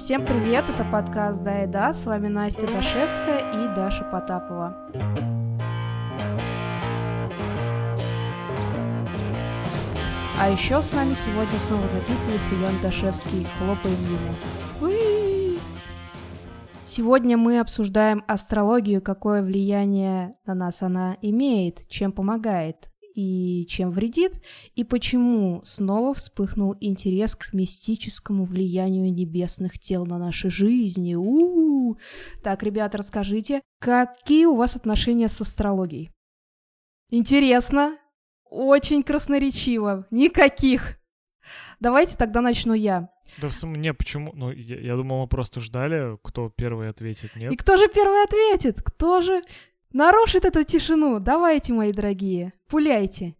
Всем привет, это подкаст «Да и да», с вами Настя Дашевская и Даша Потапова. А еще с нами сегодня снова записывается Ян Дашевский. Хлопаем ему. Сегодня мы обсуждаем астрологию, какое влияние на нас она имеет, чем помогает и чем вредит, и почему снова вспыхнул интерес к мистическому влиянию небесных тел на наши жизни. У-у-у. Так, ребята, расскажите, какие у вас отношения с астрологией? Интересно, очень красноречиво, никаких. Давайте тогда начну я. Да в самом не, почему? Ну, я, я думал, мы просто ждали, кто первый ответит, нет? И кто же первый ответит? Кто же нарушит эту тишину? Давайте, мои дорогие, пуляйте.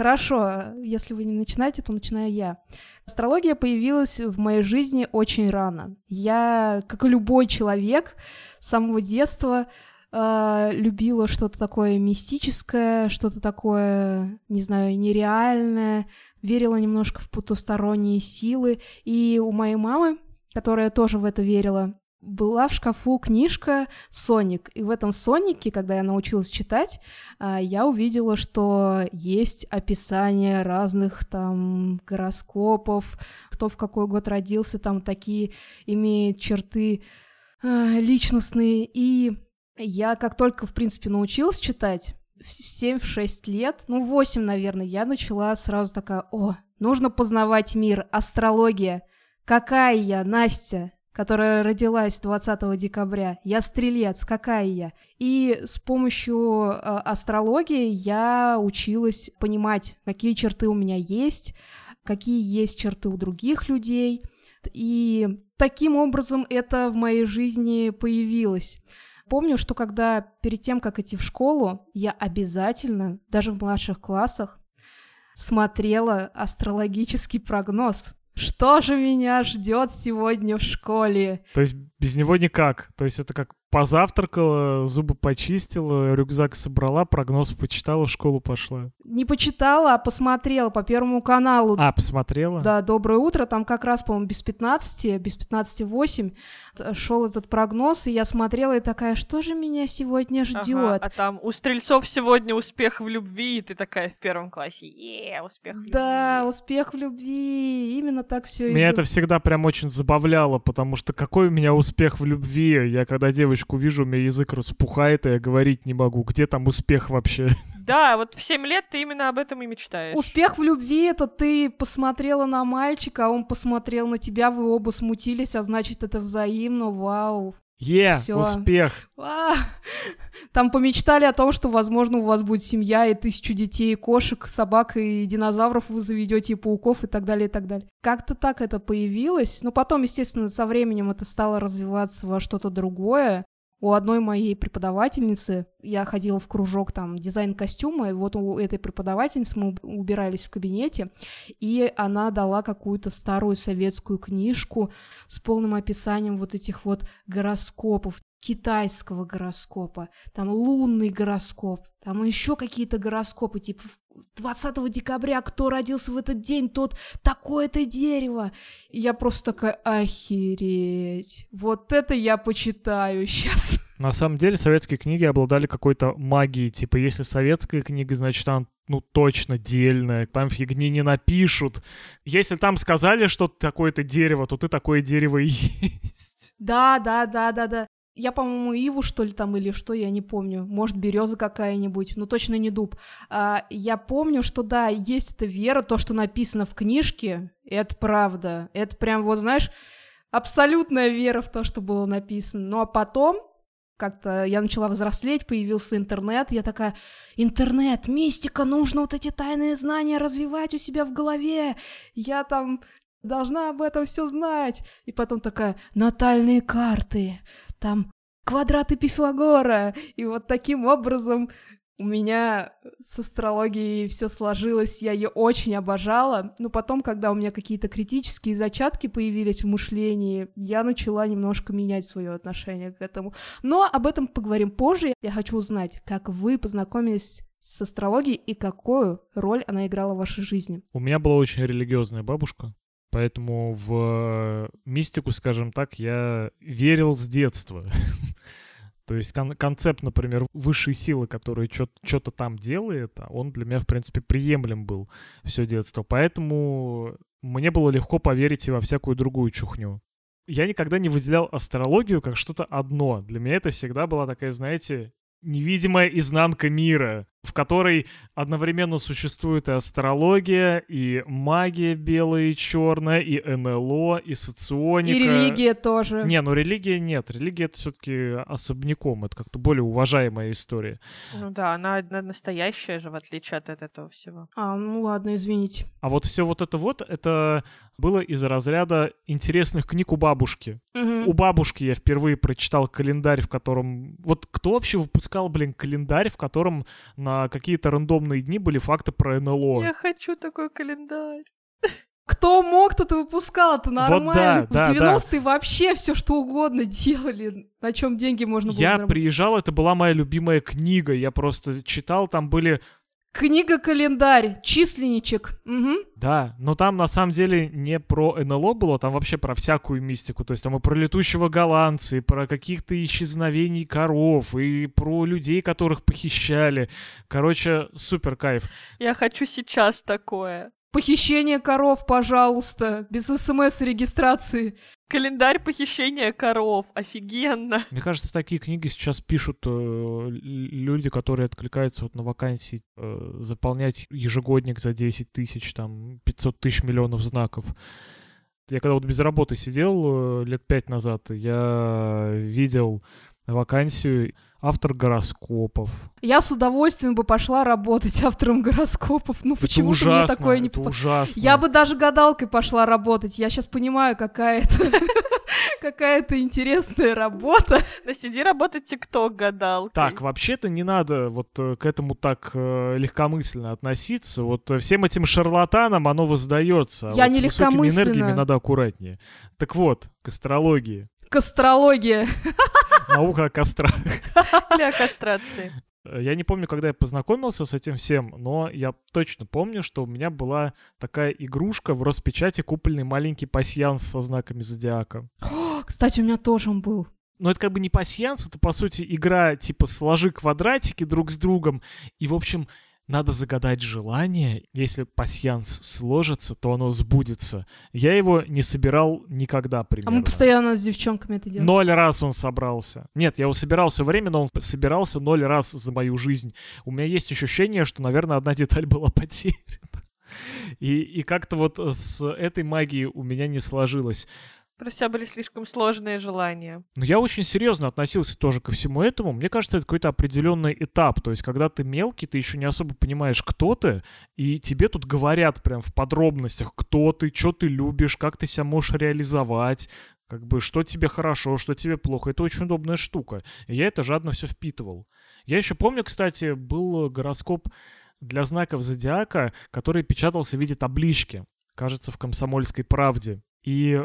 Хорошо, если вы не начинаете, то начинаю я. Астрология появилась в моей жизни очень рано. Я, как и любой человек, с самого детства э, любила что-то такое мистическое, что-то такое, не знаю, нереальное, верила немножко в потусторонние силы. И у моей мамы, которая тоже в это верила, была в шкафу книжка «Соник», и в этом «Сонике», когда я научилась читать, а, я увидела, что есть описание разных там гороскопов, кто в какой год родился, там такие имеет черты а, личностные, и я как только, в принципе, научилась читать, в 7-6 лет, ну, 8, наверное, я начала сразу такая, о, нужно познавать мир, астрология, какая я, Настя, которая родилась 20 декабря. Я стрелец, какая я? И с помощью э, астрологии я училась понимать, какие черты у меня есть, какие есть черты у других людей. И таким образом это в моей жизни появилось. Помню, что когда перед тем, как идти в школу, я обязательно, даже в младших классах, смотрела астрологический прогноз. Что же меня ждет сегодня в школе? То есть без него никак. То есть это как позавтракала, зубы почистила, рюкзак собрала, прогноз почитала, в школу пошла. Не почитала, а посмотрела по Первому каналу. А, посмотрела? Да, «Доброе утро», там как раз, по-моему, без 15, без 15 8 шел этот прогноз, и я смотрела и такая, что же меня сегодня ждет? Ага, а там у стрельцов сегодня успех в любви, и ты такая в первом классе, е, успех в любви. Да, успех в любви, именно так все. Меня это всегда прям очень забавляло, потому что какой у меня успех в любви? Я когда девочку девочку вижу, у меня язык распухает, и я говорить не могу. Где там успех вообще? Да, вот в 7 лет ты именно об этом и мечтаешь. Успех в любви — это ты посмотрела на мальчика, а он посмотрел на тебя, вы оба смутились, а значит, это взаимно, вау. Е, yeah, успех. А, там помечтали о том, что, возможно, у вас будет семья и тысячу детей, кошек, собак и динозавров вы заведете, и пауков, и так далее, и так далее. Как-то так это появилось. Но потом, естественно, со временем это стало развиваться во что-то другое. У одной моей преподавательницы, я ходила в кружок там дизайн костюма, и вот у этой преподавательницы мы убирались в кабинете, и она дала какую-то старую советскую книжку с полным описанием вот этих вот гороскопов, китайского гороскопа, там лунный гороскоп, там еще какие-то гороскопы, типа 20 декабря, кто родился в этот день, тот такое-то дерево. И я просто такая, охереть, вот это я почитаю сейчас. На самом деле советские книги обладали какой-то магией, типа если советская книга, значит она ну точно дельная, там фигни не напишут. Если там сказали, что такое-то дерево, то ты такое дерево и есть. Да, да, да, да, да. Я, по-моему, иву, что ли, там, или что, я не помню. Может, береза какая-нибудь, но точно не дуб. А, я помню, что, да, есть эта вера, то, что написано в книжке, это правда. Это прям, вот, знаешь, абсолютная вера в то, что было написано. Ну, а потом как-то я начала взрослеть, появился интернет, я такая, интернет, мистика, нужно вот эти тайные знания развивать у себя в голове. Я там должна об этом все знать. И потом такая, натальные карты, там квадраты Пифагора. И вот таким образом у меня с астрологией все сложилось, я ее очень обожала. Но потом, когда у меня какие-то критические зачатки появились в мышлении, я начала немножко менять свое отношение к этому. Но об этом поговорим позже. Я хочу узнать, как вы познакомились с астрологией и какую роль она играла в вашей жизни. У меня была очень религиозная бабушка, Поэтому в мистику, скажем так, я верил с детства. То есть кон- концепт, например, высшей силы, которая что-то там делает, он для меня, в принципе, приемлем был все детство. Поэтому мне было легко поверить и во всякую другую чухню. Я никогда не выделял астрологию как что-то одно. Для меня это всегда была такая, знаете, невидимая изнанка мира в которой одновременно существует и астрология, и магия белая и черная, и НЛО, и соционика. И религия тоже. Не, ну религия нет. Религия это все-таки особняком. Это как-то более уважаемая история. Ну да, она, она настоящая же, в отличие от этого всего. А, ну ладно, извините. А вот все вот это вот, это было из разряда интересных книг у бабушки. Угу. У бабушки я впервые прочитал календарь, в котором... Вот кто вообще выпускал, блин, календарь, в котором на на какие-то рандомные дни были факты про НЛО. Я хочу такой календарь. Кто мог, тот и выпускал, это нормально. Вот да, в 90-е да. вообще все что угодно делали, на чем деньги можно было Я заработать. приезжал, это была моя любимая книга, я просто читал, там были Книга-календарь, численничек. Угу. Да, но там на самом деле не про НЛО было, там вообще про всякую мистику. То есть там и про летучего голландца, и про каких-то исчезновений коров, и про людей, которых похищали. Короче, супер кайф. Я хочу сейчас такое. Похищение коров, пожалуйста, без смс-регистрации. Календарь похищения коров, офигенно. Мне кажется, такие книги сейчас пишут э, люди, которые откликаются вот на вакансии э, заполнять ежегодник за 10 тысяч, там, 500 тысяч миллионов знаков. Я когда вот без работы сидел э, лет пять назад, я видел вакансию автор гороскопов. Я с удовольствием бы пошла работать автором гороскопов. Ну почему ужасно, мне такое не это ужасно. Я бы даже гадалкой пошла работать. Я сейчас понимаю, какая это какая-то интересная работа. Да сиди работать тикток гадалкой. Так, вообще-то не надо вот э, к этому так э, легкомысленно относиться. Вот э, всем этим шарлатанам оно воздается. А Я вот не с высокими энергиями надо аккуратнее. Так вот, к астрологии. К астрологии. Наука о кострах. Для кастрации. Я не помню, когда я познакомился с этим всем, но я точно помню, что у меня была такая игрушка в Роспечати, купленный маленький пасьянс со знаками зодиака. Кстати, у меня тоже он был. Но это как бы не пасьянс, это, по сути, игра типа сложи квадратики друг с другом. И, в общем, надо загадать желание. Если пасьянс сложится, то оно сбудется. Я его не собирал никогда примерно. А мы постоянно с девчонками это делаем. Ноль раз он собрался. Нет, я его собирал все время, но он собирался ноль раз за мою жизнь. У меня есть ощущение, что, наверное, одна деталь была потеряна. И, и как-то вот с этой магией у меня не сложилось. Просто у тебя были слишком сложные желания. Но я очень серьезно относился тоже ко всему этому. Мне кажется, это какой-то определенный этап. То есть, когда ты мелкий, ты еще не особо понимаешь, кто ты, и тебе тут говорят прям в подробностях, кто ты, что ты любишь, как ты себя можешь реализовать, как бы, что тебе хорошо, что тебе плохо. Это очень удобная штука. И я это жадно все впитывал. Я еще помню, кстати, был гороскоп для знаков зодиака, который печатался в виде таблички, кажется, в «Комсомольской правде». И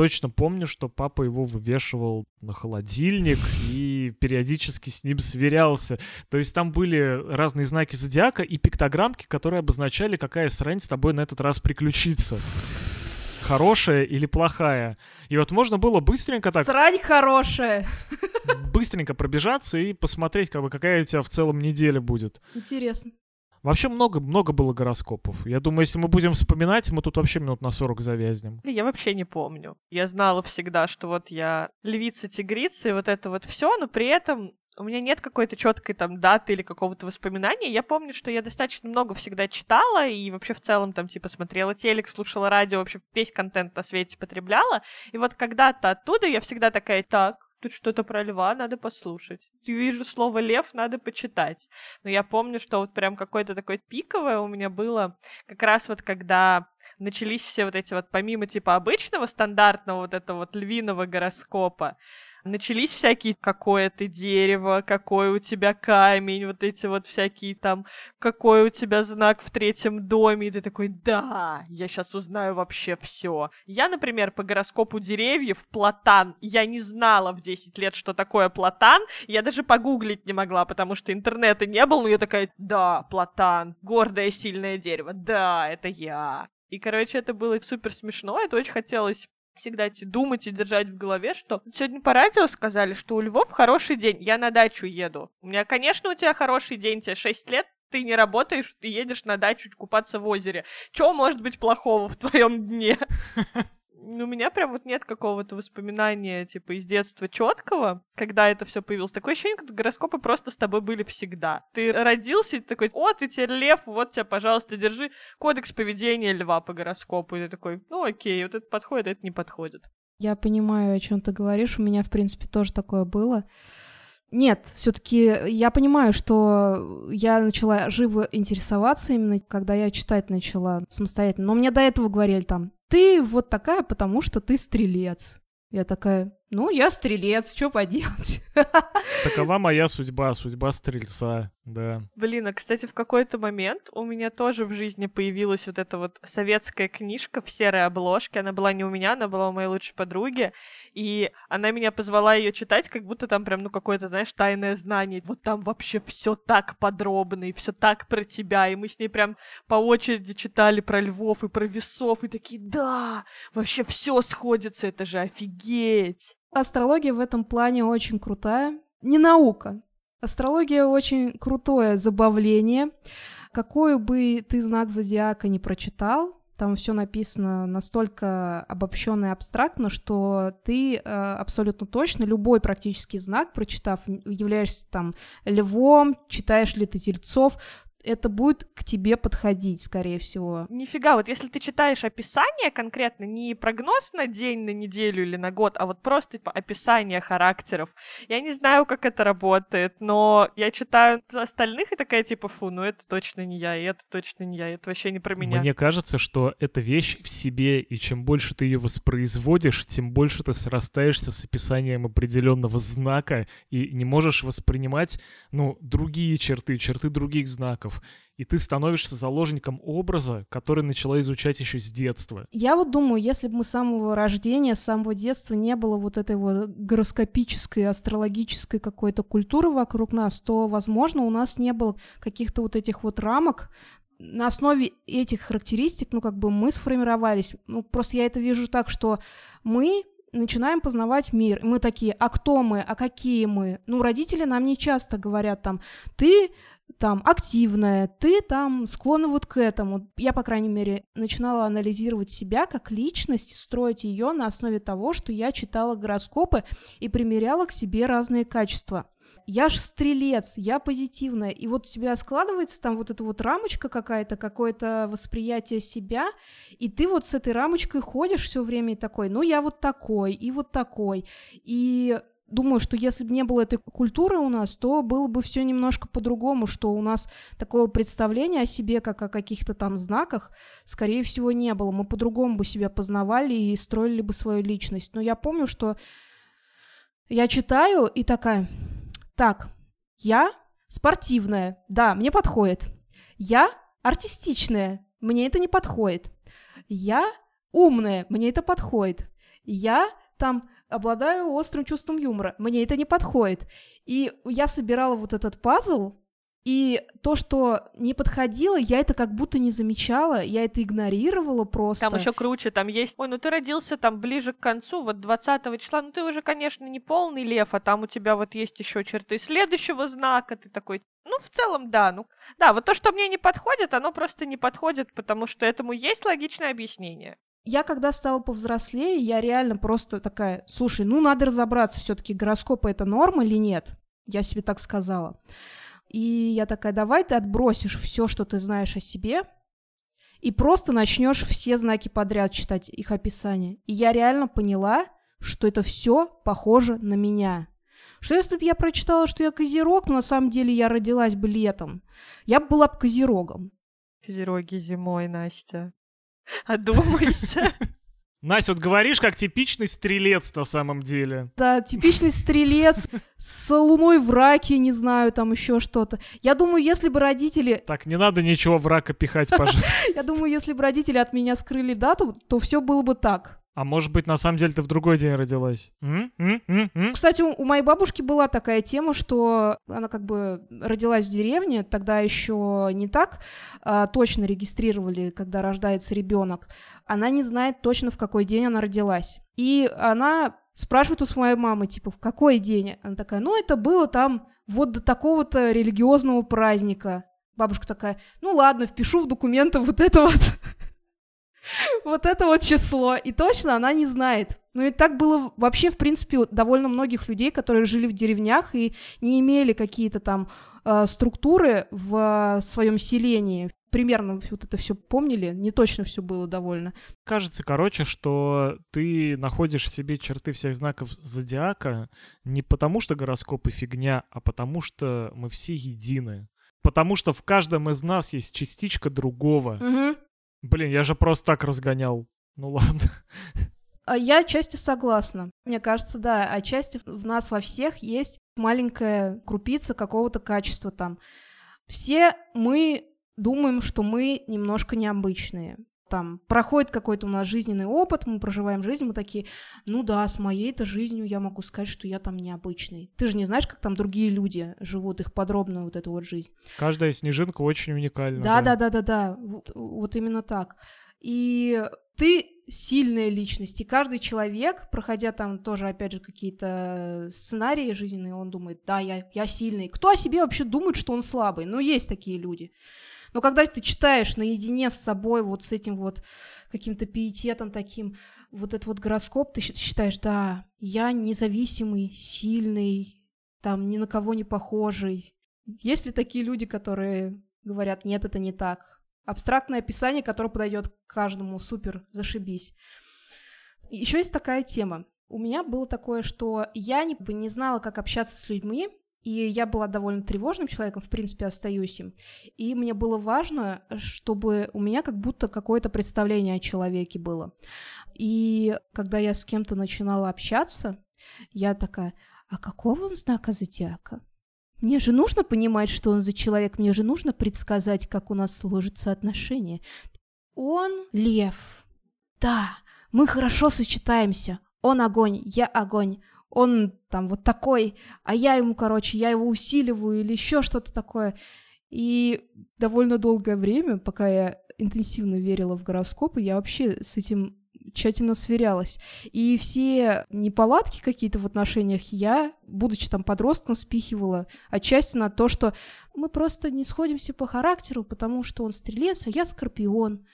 точно помню, что папа его вывешивал на холодильник и периодически с ним сверялся. То есть там были разные знаки зодиака и пиктограммки, которые обозначали, какая срань с тобой на этот раз приключится. Хорошая или плохая. И вот можно было быстренько так... Срань хорошая. Быстренько пробежаться и посмотреть, как бы, какая у тебя в целом неделя будет. Интересно. Вообще много-много было гороскопов. Я думаю, если мы будем вспоминать, мы тут вообще минут на 40 завязнем. Я вообще не помню. Я знала всегда, что вот я львица-тигрица, и вот это вот все, но при этом у меня нет какой-то четкой там даты или какого-то воспоминания. Я помню, что я достаточно много всегда читала и вообще в целом там типа смотрела телек, слушала радио, вообще весь контент на свете потребляла. И вот когда-то оттуда я всегда такая, так, тут что-то про льва, надо послушать. Вижу слово лев, надо почитать. Но я помню, что вот прям какое-то такое пиковое у меня было как раз вот когда начались все вот эти вот, помимо типа обычного стандартного вот этого вот львиного гороскопа, начались всякие какое ты дерево, какой у тебя камень, вот эти вот всякие там, какой у тебя знак в третьем доме, и ты такой, да, я сейчас узнаю вообще все. Я, например, по гороскопу деревьев платан, я не знала в 10 лет, что такое платан, я даже погуглить не могла, потому что интернета не было, но я такая, да, платан, гордое сильное дерево, да, это я. И, короче, это было супер смешно, это очень хотелось всегда думать и держать в голове, что сегодня по радио сказали, что у Львов хороший день, я на дачу еду. У меня, конечно, у тебя хороший день, тебе 6 лет, ты не работаешь, ты едешь на дачу купаться в озере. Чего может быть плохого в твоем дне? у меня прям вот нет какого-то воспоминания, типа, из детства четкого, когда это все появилось. Такое ощущение, как гороскопы просто с тобой были всегда. Ты родился, и ты такой, о, ты теперь лев, вот тебя, пожалуйста, держи кодекс поведения льва по гороскопу. И ты такой, ну окей, вот это подходит, это не подходит. Я понимаю, о чем ты говоришь. У меня, в принципе, тоже такое было. Нет, все-таки я понимаю, что я начала живо интересоваться именно, когда я читать начала самостоятельно. Но мне до этого говорили там, ты вот такая, потому что ты стрелец. Я такая, ну, я стрелец, что поделать? Такова моя судьба, судьба стрельца, да. Блин, а, кстати, в какой-то момент у меня тоже в жизни появилась вот эта вот советская книжка в серой обложке. Она была не у меня, она была у моей лучшей подруги. И она меня позвала ее читать, как будто там прям, ну, какое-то, знаешь, тайное знание. Вот там вообще все так подробно, и все так про тебя. И мы с ней прям по очереди читали про львов и про весов, и такие, да, вообще все сходится, это же офигеть. Астрология в этом плане очень крутая. Не наука. Астрология очень крутое забавление. Какой бы ты знак зодиака не прочитал, там все написано настолько обобщенно и абстрактно, что ты э, абсолютно точно любой практически знак, прочитав, являешься там львом, читаешь ли ты тельцов, это будет к тебе подходить, скорее всего. Нифига, вот если ты читаешь описание конкретно, не прогноз на день, на неделю или на год, а вот просто типа описание характеров, я не знаю, как это работает, но я читаю остальных и такая типа, фу, ну это точно не я, и это точно не я, это вообще не про меня. Мне кажется, что эта вещь в себе, и чем больше ты ее воспроизводишь, тем больше ты срастаешься с описанием определенного знака и не можешь воспринимать, ну, другие черты, черты других знаков навыков, и ты становишься заложником образа, который начала изучать еще с детства. Я вот думаю, если бы мы с самого рождения, с самого детства не было вот этой вот гороскопической, астрологической какой-то культуры вокруг нас, то, возможно, у нас не было каких-то вот этих вот рамок, на основе этих характеристик, ну, как бы мы сформировались. Ну, просто я это вижу так, что мы начинаем познавать мир. Мы такие, а кто мы, а какие мы? Ну, родители нам не часто говорят там, ты там активная, ты там склонна вот к этому. Я, по крайней мере, начинала анализировать себя как личность, строить ее на основе того, что я читала гороскопы и примеряла к себе разные качества. Я ж стрелец, я позитивная. И вот у тебя складывается там вот эта вот рамочка какая-то, какое-то восприятие себя, и ты вот с этой рамочкой ходишь все время и такой, ну я вот такой, и вот такой. И думаю, что если бы не было этой культуры у нас, то было бы все немножко по-другому, что у нас такого представления о себе, как о каких-то там знаках, скорее всего, не было. Мы по-другому бы себя познавали и строили бы свою личность. Но я помню, что я читаю и такая, так, я спортивная, да, мне подходит. Я артистичная, мне это не подходит. Я умная, мне это подходит. Я там обладаю острым чувством юмора. Мне это не подходит. И я собирала вот этот пазл, и то, что не подходило, я это как будто не замечала, я это игнорировала просто. Там еще круче, там есть, ой, ну ты родился там ближе к концу, вот 20 числа, ну ты уже, конечно, не полный лев, а там у тебя вот есть еще черты следующего знака, ты такой, ну, в целом, да, ну, да, вот то, что мне не подходит, оно просто не подходит, потому что этому есть логичное объяснение. Я когда стала повзрослее, я реально просто такая, слушай, ну надо разобраться, все-таки гороскопы это норма или нет? Я себе так сказала. И я такая, давай ты отбросишь все, что ты знаешь о себе, и просто начнешь все знаки подряд читать их описание. И я реально поняла, что это все похоже на меня. Что если бы я прочитала, что я козерог, но на самом деле я родилась бы летом, я бы была бы козерогом. Козероги зимой, Настя. Одумайся. Настя, вот говоришь, как типичный стрелец на самом деле. Да, типичный стрелец с луной в раке, не знаю, там еще что-то. Я думаю, если бы родители... Так, не надо ничего в рака пихать, пожалуйста. Я думаю, если бы родители от меня скрыли дату, то все было бы так. А может быть, на самом деле ты в другой день родилась? М? М? М? М? Кстати, у, моей бабушки была такая тема, что она как бы родилась в деревне, тогда еще не так а, точно регистрировали, когда рождается ребенок. Она не знает точно, в какой день она родилась. И она спрашивает у своей мамы, типа, в какой день? Она такая, ну, это было там вот до такого-то религиозного праздника. Бабушка такая, ну ладно, впишу в документы вот это вот вот это вот число. И точно она не знает. Ну и так было вообще, в принципе, довольно многих людей, которые жили в деревнях и не имели какие-то там э, структуры в э, своем селении. Примерно вот это все помнили, не точно все было довольно. Кажется, короче, что ты находишь в себе черты всех знаков зодиака не потому, что гороскопы фигня, а потому что мы все едины. Потому что в каждом из нас есть частичка другого. Угу. Блин, я же просто так разгонял. Ну ладно. А Я отчасти согласна. Мне кажется, да, отчасти в нас во всех есть маленькая крупица какого-то качества там. Все мы думаем, что мы немножко необычные. Там проходит какой-то у нас жизненный опыт, мы проживаем жизнь, мы такие, ну да, с моей-то жизнью я могу сказать, что я там необычный. Ты же не знаешь, как там другие люди живут, их подробную вот эту вот жизнь. Каждая снежинка очень уникальна. Да, да, да, да, да. Вот, вот именно так. И ты сильная личность, и каждый человек, проходя там тоже, опять же, какие-то сценарии жизненные, он думает, да, я, я сильный. Кто о себе вообще думает, что он слабый? Ну, есть такие люди. Но когда ты читаешь наедине с собой, вот с этим вот каким-то пиететом таким, вот этот вот гороскоп, ты считаешь, да, я независимый, сильный, там ни на кого не похожий. Есть ли такие люди, которые говорят, нет, это не так? Абстрактное описание, которое подойдет каждому, супер, зашибись. Еще есть такая тема. У меня было такое, что я не, не знала, как общаться с людьми, и я была довольно тревожным человеком, в принципе, остаюсь им. И мне было важно, чтобы у меня как будто какое-то представление о человеке было. И когда я с кем-то начинала общаться, я такая, а какого он знака зодиака? Мне же нужно понимать, что он за человек, мне же нужно предсказать, как у нас сложатся отношения. Он лев. Да, мы хорошо сочетаемся. Он огонь, я огонь он там вот такой, а я ему, короче, я его усиливаю или еще что-то такое. И довольно долгое время, пока я интенсивно верила в гороскопы, я вообще с этим тщательно сверялась. И все неполадки какие-то в отношениях я, будучи там подростком, спихивала отчасти на то, что мы просто не сходимся по характеру, потому что он стрелец, а я скорпион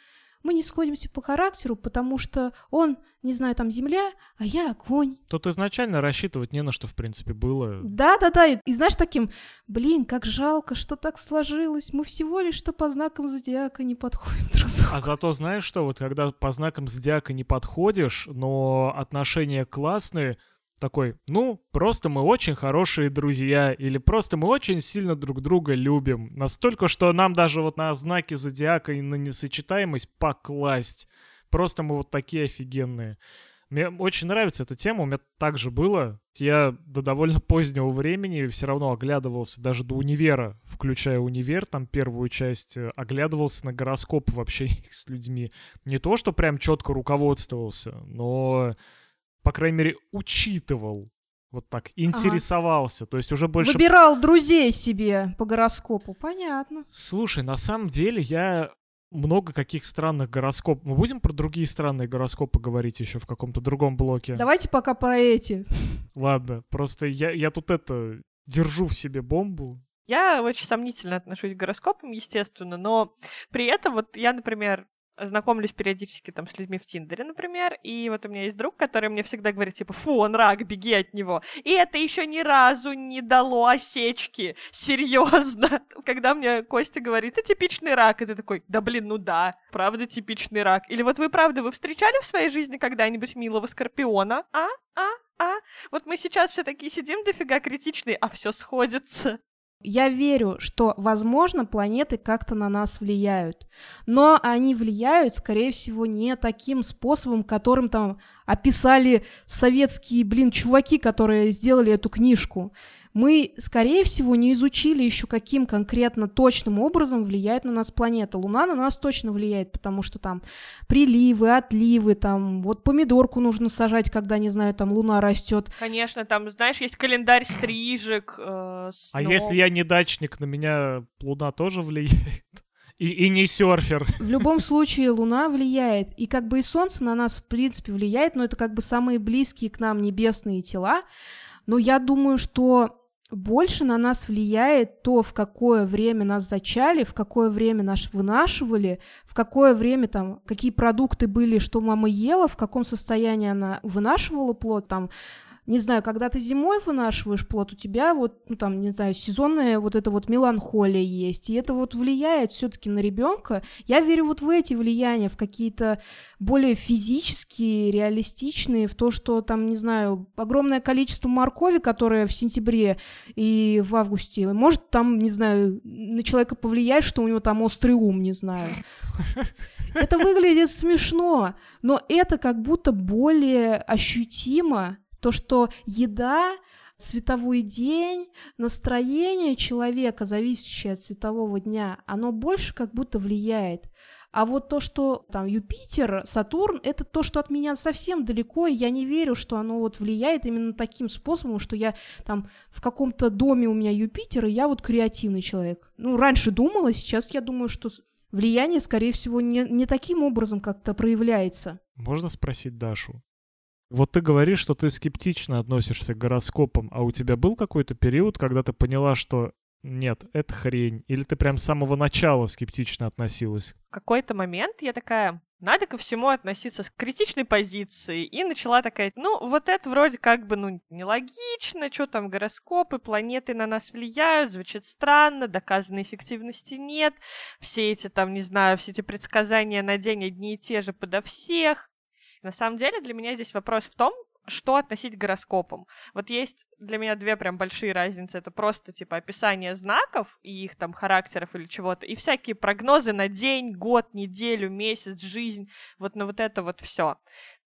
мы не сходимся по характеру, потому что он, не знаю, там земля, а я огонь. Тут изначально рассчитывать не на что, в принципе, было. Да-да-да, и, и знаешь, таким, блин, как жалко, что так сложилось, мы всего лишь что по знакам зодиака не подходим друг другу. А зато знаешь что, вот когда по знакам зодиака не подходишь, но отношения классные, такой, ну, просто мы очень хорошие друзья, или просто мы очень сильно друг друга любим. Настолько, что нам даже вот на знаки зодиака и на несочетаемость покласть. Просто мы вот такие офигенные. Мне очень нравится эта тема, у меня так же было. Я до довольно позднего времени все равно оглядывался, даже до универа, включая универ, там первую часть, э, оглядывался на гороскоп вообще с людьми. Не то, что прям четко руководствовался, но по крайней мере, учитывал. Вот так, интересовался. Ага. То есть уже больше... Выбирал друзей себе по гороскопу, понятно. Слушай, на самом деле я много каких странных гороскопов. Мы будем про другие странные гороскопы говорить еще в каком-то другом блоке? Давайте пока про эти. Ладно, просто я, я тут это держу в себе бомбу. Я очень сомнительно отношусь к гороскопам, естественно, но при этом вот я, например, знакомлюсь периодически там с людьми в Тиндере, например, и вот у меня есть друг, который мне всегда говорит, типа, фу, он рак, беги от него. И это еще ни разу не дало осечки, серьезно. Когда мне Костя говорит, ты типичный рак, и ты такой, да блин, ну да, правда типичный рак. Или вот вы, правда, вы встречали в своей жизни когда-нибудь милого скорпиона? А? А? А? Вот мы сейчас все такие сидим дофига критичные, а все сходится. Я верю, что, возможно, планеты как-то на нас влияют, но они влияют, скорее всего, не таким способом, которым там описали советские, блин, чуваки, которые сделали эту книжку. Мы, скорее всего, не изучили еще, каким конкретно точным образом влияет на нас планета. Луна на нас точно влияет, потому что там приливы, отливы, там вот помидорку нужно сажать, когда, не знаю, там луна растет. Конечно, там, знаешь, есть календарь стрижек. Э, а если я не дачник, на меня луна тоже влияет? И, и не серфер. В любом случае Луна влияет. И как бы и Солнце на нас, в принципе, влияет, но это как бы самые близкие к нам небесные тела. Но я думаю, что больше на нас влияет то, в какое время нас зачали, в какое время нас вынашивали, в какое время там, какие продукты были, что мама ела, в каком состоянии она вынашивала плод, там, не знаю, когда ты зимой вынашиваешь плод, у тебя вот, ну там, не знаю, сезонная вот эта вот меланхолия есть, и это вот влияет все-таки на ребенка. Я верю вот в эти влияния, в какие-то более физические, реалистичные, в то, что там, не знаю, огромное количество моркови, которое в сентябре и в августе, может там, не знаю, на человека повлиять, что у него там острый ум, не знаю. Это выглядит смешно, но это как будто более ощутимо, то, что еда, световой день, настроение человека, зависящее от светового дня, оно больше как будто влияет. А вот то, что там Юпитер, Сатурн, это то, что от меня совсем далеко, и я не верю, что оно вот влияет именно таким способом, что я там в каком-то доме у меня Юпитер, и я вот креативный человек. Ну, раньше думала, сейчас я думаю, что влияние, скорее всего, не, не таким образом как-то проявляется. Можно спросить Дашу? Вот ты говоришь, что ты скептично относишься к гороскопам, а у тебя был какой-то период, когда ты поняла, что нет, это хрень? Или ты прям с самого начала скептично относилась? В какой-то момент я такая, надо ко всему относиться с критичной позиции. И начала такая, ну, вот это вроде как бы, ну, нелогично, что там гороскопы, планеты на нас влияют, звучит странно, доказанной эффективности нет, все эти там, не знаю, все эти предсказания на день одни и те же подо всех. На самом деле для меня здесь вопрос в том, что относить к гороскопам. Вот есть для меня две прям большие разницы. Это просто, типа, описание знаков и их там характеров или чего-то, и всякие прогнозы на день, год, неделю, месяц, жизнь. Вот на вот это вот все.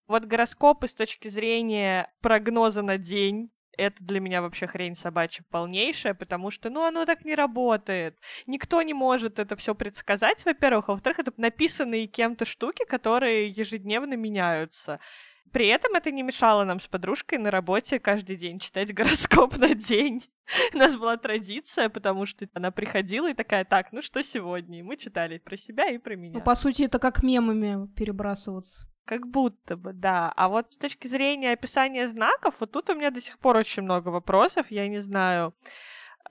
Вот гороскопы с точки зрения прогноза на день, это для меня вообще хрень собачья полнейшая, потому что, ну, оно так не работает. Никто не может это все предсказать, во-первых, а во-вторых, это написанные кем-то штуки, которые ежедневно меняются. При этом это не мешало нам с подружкой на работе каждый день читать гороскоп на день. У нас была традиция, потому что она приходила и такая, так, ну что сегодня? И мы читали про себя и про меня. Ну, по сути, это как мемами перебрасываться. Как будто бы, да. А вот с точки зрения описания знаков, вот тут у меня до сих пор очень много вопросов. Я не знаю.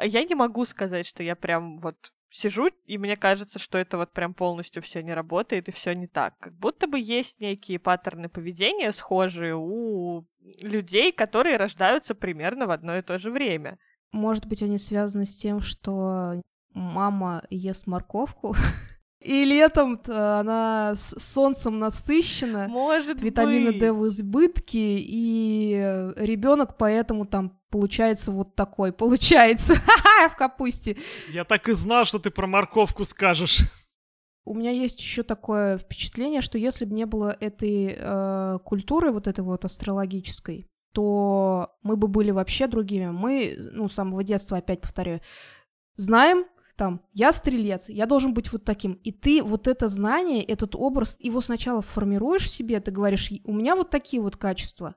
Я не могу сказать, что я прям вот сижу, и мне кажется, что это вот прям полностью все не работает и все не так. Как будто бы есть некие паттерны поведения схожие у людей, которые рождаются примерно в одно и то же время. Может быть, они связаны с тем, что мама ест морковку, И летом она с солнцем насыщена, Может витамина быть. D в избытке, и ребенок поэтому там получается вот такой, получается, в капусте. Я так и знал, что ты про морковку скажешь. У меня есть еще такое впечатление, что если бы не было этой э, культуры, вот этой вот астрологической, то мы бы были вообще другими. Мы, ну, с самого детства, опять повторяю, знаем, там, я стрелец, я должен быть вот таким. И ты вот это знание, этот образ, его сначала формируешь себе, ты говоришь, у меня вот такие вот качества.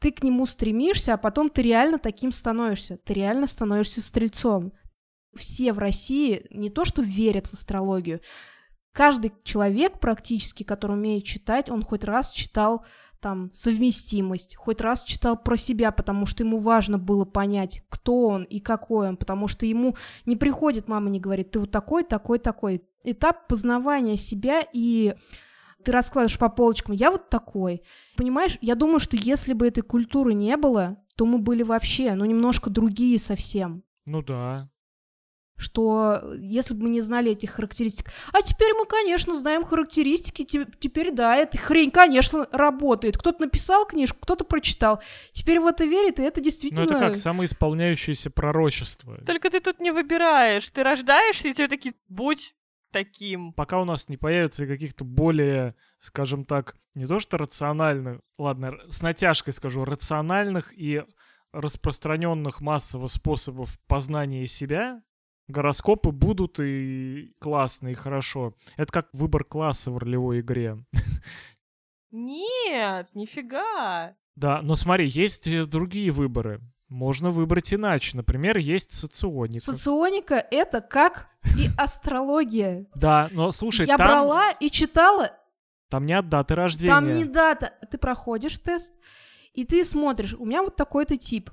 Ты к нему стремишься, а потом ты реально таким становишься. Ты реально становишься стрельцом. Все в России не то что верят в астрологию, каждый человек практически, который умеет читать, он хоть раз читал там совместимость, хоть раз читал про себя, потому что ему важно было понять, кто он и какой он, потому что ему не приходит, мама не говорит, ты вот такой, такой, такой. Этап познавания себя и ты раскладываешь по полочкам, я вот такой. Понимаешь, я думаю, что если бы этой культуры не было, то мы были вообще, ну, немножко другие совсем. Ну да что если бы мы не знали этих характеристик, а теперь мы, конечно, знаем характеристики, теперь да, эта хрень, конечно, работает. Кто-то написал книжку, кто-то прочитал. Теперь в это верит, и это действительно... Ну это как самоисполняющееся пророчество. Только ты тут не выбираешь, ты рождаешься, и тебе такие, будь таким. Пока у нас не появится каких-то более, скажем так, не то что рациональных, ладно, с натяжкой скажу, рациональных и распространенных массово способов познания себя гороскопы будут и классно, и хорошо. Это как выбор класса в ролевой игре. Нет, нифига. Да, но смотри, есть другие выборы. Можно выбрать иначе. Например, есть соционика. Соционика — это как и астрология. Да, но слушай, Я там... брала и читала. Там нет даты рождения. Там не дата. Ты проходишь тест, и ты смотришь, у меня вот такой-то тип.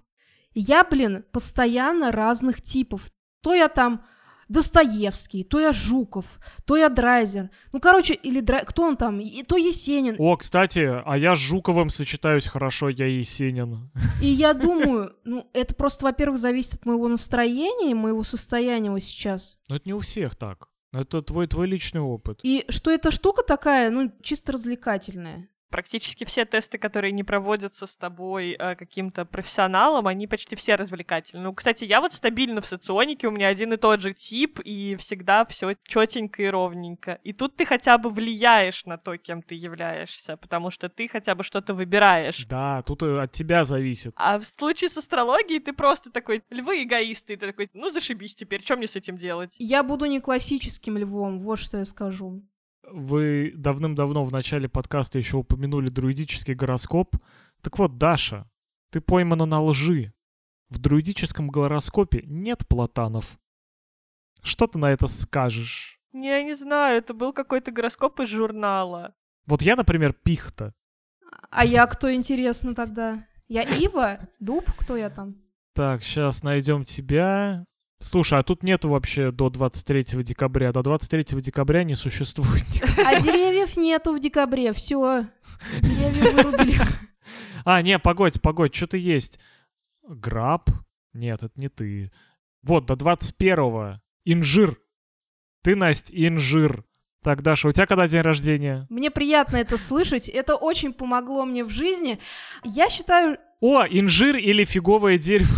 Я, блин, постоянно разных типов. То я там Достоевский, то я Жуков, то я Драйзер. Ну, короче, или Драй... кто он там? И то Есенин. О, кстати, а я с Жуковым сочетаюсь хорошо, я Есенин. И я думаю, ну, это просто, во-первых, зависит от моего настроения моего состояния вот сейчас. Но это не у всех так. Это твой, твой личный опыт. И что эта штука такая, ну, чисто развлекательная практически все тесты, которые не проводятся с тобой э, каким-то профессионалом, они почти все развлекательные. Ну, кстати, я вот стабильно в соционике, у меня один и тот же тип, и всегда все четенько и ровненько. И тут ты хотя бы влияешь на то, кем ты являешься, потому что ты хотя бы что-то выбираешь. Да, тут э, от тебя зависит. А в случае с астрологией ты просто такой, львы эгоисты, и ты такой, ну зашибись теперь, что мне с этим делать? Я буду не классическим львом, вот что я скажу. Вы давным-давно в начале подкаста еще упомянули друидический гороскоп. Так вот, Даша, ты поймана на лжи. В друидическом гороскопе нет платанов. Что ты на это скажешь? Я не знаю, это был какой-то гороскоп из журнала. Вот я, например, пихта. А я кто, интересно, тогда? Я Ива? Дуб? Кто я там? Так, сейчас найдем тебя. Слушай, а тут нету вообще до 23 декабря. До 23 декабря не существует. А деревьев нету в декабре, все. Деревья вырубили. А, не, погодь, погодь, что-то есть. Граб? Нет, это не ты. Вот, до 21-го. Инжир. Ты, Настя, инжир. Так, Даша, у тебя когда день рождения? Мне приятно это слышать. Это очень помогло мне в жизни. Я считаю... О, инжир или фиговое дерево.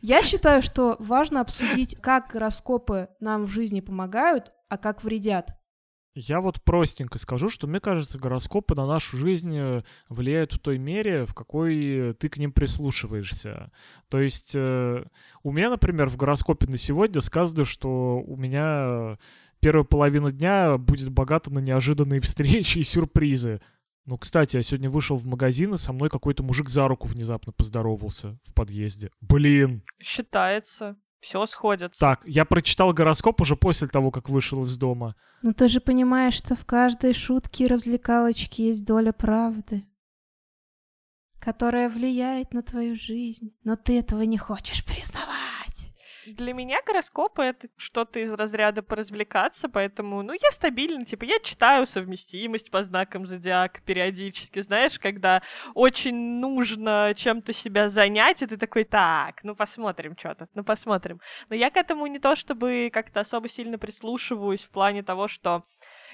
Я считаю, что важно обсудить, как гороскопы нам в жизни помогают, а как вредят. Я вот простенько скажу, что мне кажется, гороскопы на нашу жизнь э, влияют в той мере, в какой ты к ним прислушиваешься. То есть э, у меня, например, в гороскопе на сегодня сказано, что у меня первая половина дня будет богата на неожиданные встречи и сюрпризы. Ну, кстати, я сегодня вышел в магазин, и со мной какой-то мужик за руку внезапно поздоровался в подъезде. Блин. Считается. Все сходится. Так, я прочитал гороскоп уже после того, как вышел из дома. Ну ты же понимаешь, что в каждой шутке и развлекалочке есть доля правды, которая влияет на твою жизнь, но ты этого не хочешь признавать. Для меня гороскопы — это что-то из разряда поразвлекаться, поэтому, ну, я стабильно, типа, я читаю совместимость по знакам зодиака периодически, знаешь, когда очень нужно чем-то себя занять, и ты такой, так, ну, посмотрим что тут, ну, посмотрим. Но я к этому не то чтобы как-то особо сильно прислушиваюсь в плане того, что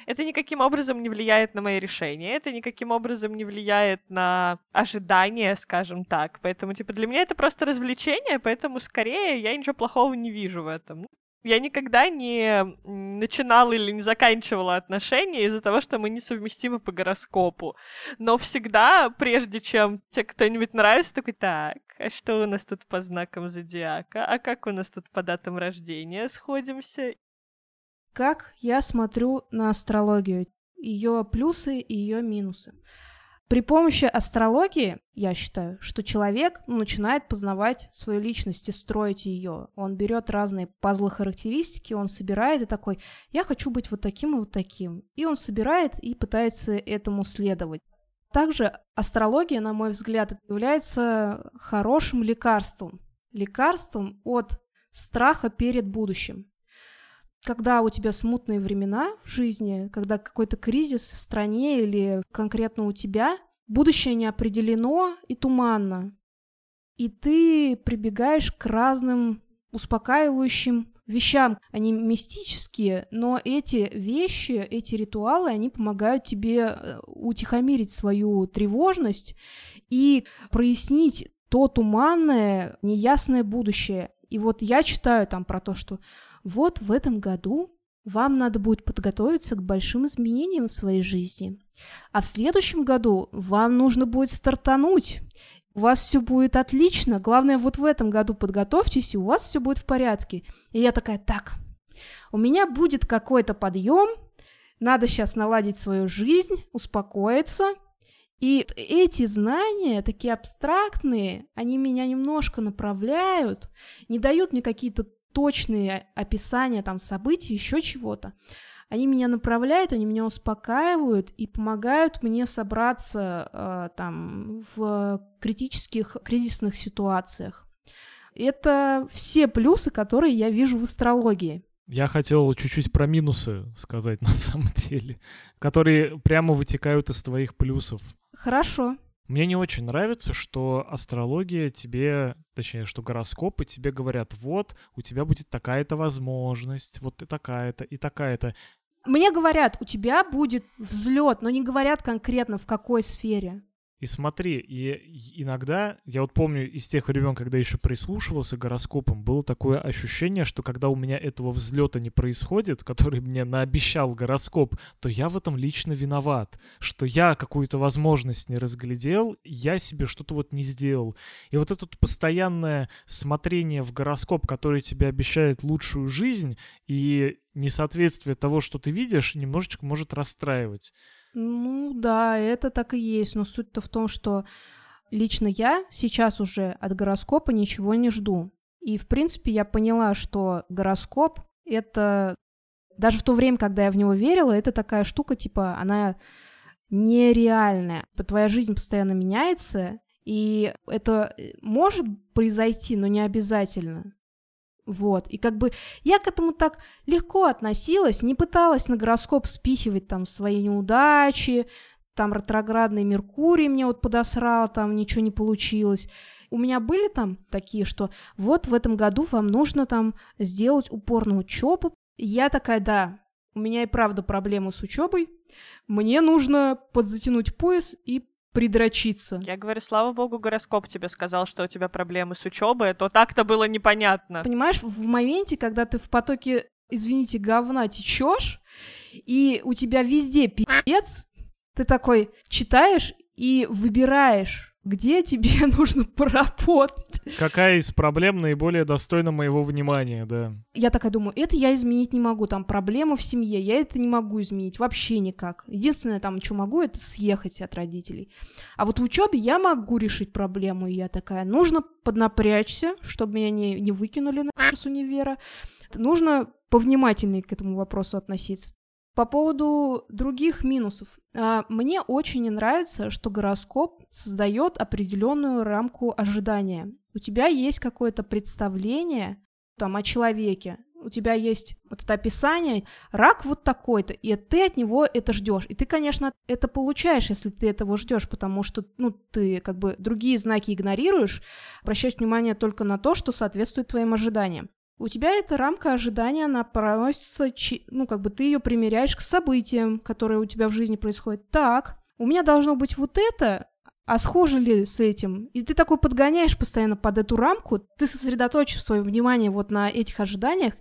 это никаким образом не влияет на мои решения, это никаким образом не влияет на ожидания, скажем так. Поэтому, типа, для меня это просто развлечение, поэтому скорее я ничего плохого не вижу в этом. Я никогда не начинала или не заканчивала отношения из-за того, что мы несовместимы по гороскопу. Но всегда, прежде чем тебе кто-нибудь нравится, такой, так, а что у нас тут по знакам зодиака? А как у нас тут по датам рождения сходимся? Как я смотрю на астрологию, ее плюсы и ее минусы. При помощи астрологии, я считаю, что человек ну, начинает познавать свою личность и строить ее. Он берет разные пазлы характеристики, он собирает и такой, я хочу быть вот таким и вот таким. И он собирает и пытается этому следовать. Также астрология, на мой взгляд, является хорошим лекарством. Лекарством от страха перед будущим когда у тебя смутные времена в жизни, когда какой-то кризис в стране или конкретно у тебя, будущее не определено и туманно. И ты прибегаешь к разным успокаивающим вещам. Они мистические, но эти вещи, эти ритуалы, они помогают тебе э, утихомирить свою тревожность и прояснить то туманное, неясное будущее. И вот я читаю там про то, что вот в этом году вам надо будет подготовиться к большим изменениям в своей жизни. А в следующем году вам нужно будет стартануть. у вас все будет отлично, главное вот в этом году подготовьтесь, и у вас все будет в порядке. И я такая, так, у меня будет какой-то подъем, надо сейчас наладить свою жизнь, успокоиться. И эти знания, такие абстрактные, они меня немножко направляют, не дают мне какие-то точные описания там событий, еще чего-то. Они меня направляют, они меня успокаивают и помогают мне собраться э, там в критических, кризисных ситуациях. Это все плюсы, которые я вижу в астрологии. Я хотел чуть-чуть про минусы сказать на самом деле, которые прямо вытекают из твоих плюсов. Хорошо. Мне не очень нравится, что астрология тебе, точнее, что гороскопы тебе говорят, вот, у тебя будет такая-то возможность, вот и такая-то, и такая-то. Мне говорят, у тебя будет взлет, но не говорят конкретно в какой сфере. И смотри, и иногда, я вот помню из тех времен, когда еще прислушивался к гороскопам, было такое ощущение, что когда у меня этого взлета не происходит, который мне наобещал гороскоп, то я в этом лично виноват, что я какую-то возможность не разглядел, я себе что-то вот не сделал. И вот это постоянное смотрение в гороскоп, который тебе обещает лучшую жизнь, и несоответствие того, что ты видишь, немножечко может расстраивать. Ну да, это так и есть, но суть-то в том, что лично я сейчас уже от гороскопа ничего не жду. И, в принципе, я поняла, что гороскоп — это... Даже в то время, когда я в него верила, это такая штука, типа, она нереальная. Твоя жизнь постоянно меняется, и это э, может произойти, но не обязательно. Вот. И как бы я к этому так легко относилась, не пыталась на гороскоп спихивать там свои неудачи, там ретроградный Меркурий мне вот подосрал, там ничего не получилось. У меня были там такие, что вот в этом году вам нужно там сделать упор на учебу. Я такая, да, у меня и правда проблемы с учебой. Мне нужно подзатянуть пояс и придрочиться. Я говорю, слава богу, гороскоп тебе сказал, что у тебя проблемы с учебой, а то так-то было непонятно. Понимаешь, в моменте, когда ты в потоке, извините, говна течешь, и у тебя везде пиздец, ты такой читаешь и выбираешь где тебе нужно поработать. Какая из проблем наиболее достойна моего внимания, да. Я такая думаю, это я изменить не могу, там проблема в семье, я это не могу изменить вообще никак. Единственное, там, что могу, это съехать от родителей. А вот в учебе я могу решить проблему, и я такая, нужно поднапрячься, чтобы меня не, не выкинули на с универа. Нужно повнимательнее к этому вопросу относиться. По поводу других минусов. А, мне очень не нравится, что гороскоп создает определенную рамку ожидания. У тебя есть какое-то представление там, о человеке, у тебя есть вот это описание, рак вот такой-то, и ты от него это ждешь. И ты, конечно, это получаешь, если ты этого ждешь, потому что, ну, ты как бы другие знаки игнорируешь, обращаешь внимание только на то, что соответствует твоим ожиданиям у тебя эта рамка ожидания, она проносится, ну, как бы ты ее примеряешь к событиям, которые у тебя в жизни происходят. Так, у меня должно быть вот это, а схоже ли с этим? И ты такой подгоняешь постоянно под эту рамку, ты сосредоточив свое внимание вот на этих ожиданиях,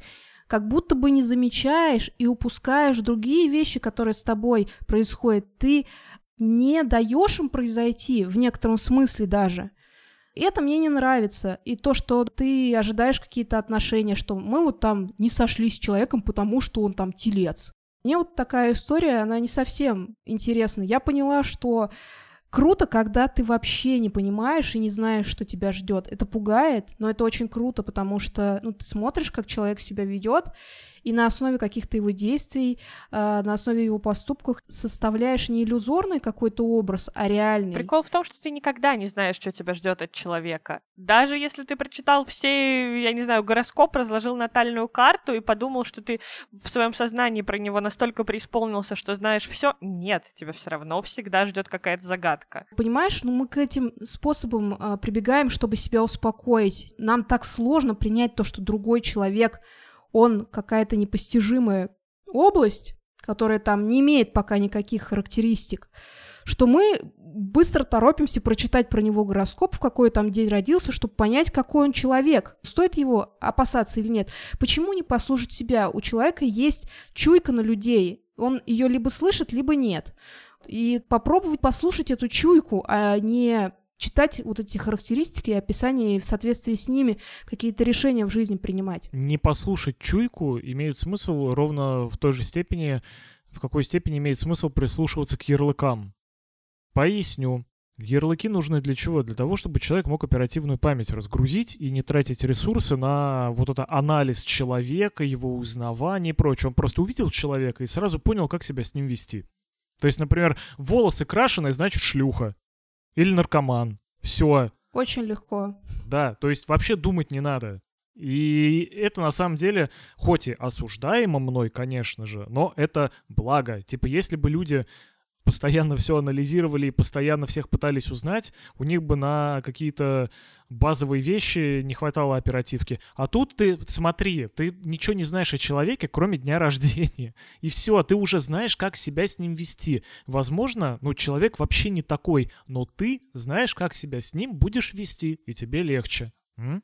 как будто бы не замечаешь и упускаешь другие вещи, которые с тобой происходят. Ты не даешь им произойти, в некотором смысле даже. И это мне не нравится. И то, что ты ожидаешь какие-то отношения, что мы вот там не сошлись с человеком, потому что он там телец. Мне вот такая история, она не совсем интересна. Я поняла, что круто, когда ты вообще не понимаешь и не знаешь, что тебя ждет. Это пугает, но это очень круто, потому что ну, ты смотришь, как человек себя ведет, и на основе каких-то его действий, э, на основе его поступков составляешь не иллюзорный какой-то образ, а реальный. Прикол в том, что ты никогда не знаешь, что тебя ждет от человека. Даже если ты прочитал все, я не знаю, гороскоп, разложил натальную карту и подумал, что ты в своем сознании про него настолько преисполнился, что знаешь все, нет, тебя все равно всегда ждет какая-то загадка. Понимаешь, ну мы к этим способам э, прибегаем, чтобы себя успокоить. Нам так сложно принять то, что другой человек он какая-то непостижимая область, которая там не имеет пока никаких характеристик, что мы быстро торопимся прочитать про него гороскоп, в какой там день родился, чтобы понять, какой он человек. Стоит его опасаться или нет. Почему не послушать себя? У человека есть чуйка на людей. Он ее либо слышит, либо нет. И попробовать послушать эту чуйку, а не читать вот эти характеристики и описания и в соответствии с ними какие-то решения в жизни принимать. Не послушать чуйку имеет смысл ровно в той же степени, в какой степени имеет смысл прислушиваться к ярлыкам. Поясню. Ярлыки нужны для чего? Для того, чтобы человек мог оперативную память разгрузить и не тратить ресурсы на вот это анализ человека, его узнавание и прочее. Он просто увидел человека и сразу понял, как себя с ним вести. То есть, например, волосы крашеные, значит шлюха. Или наркоман. Все. Очень легко. Да, то есть вообще думать не надо. И это на самом деле, хоть и осуждаемо мной, конечно же, но это благо. Типа, если бы люди постоянно все анализировали и постоянно всех пытались узнать, у них бы на какие-то базовые вещи не хватало оперативки. А тут ты, смотри, ты ничего не знаешь о человеке, кроме дня рождения. И все, ты уже знаешь, как себя с ним вести. Возможно, ну, человек вообще не такой, но ты знаешь, как себя с ним будешь вести, и тебе легче. М?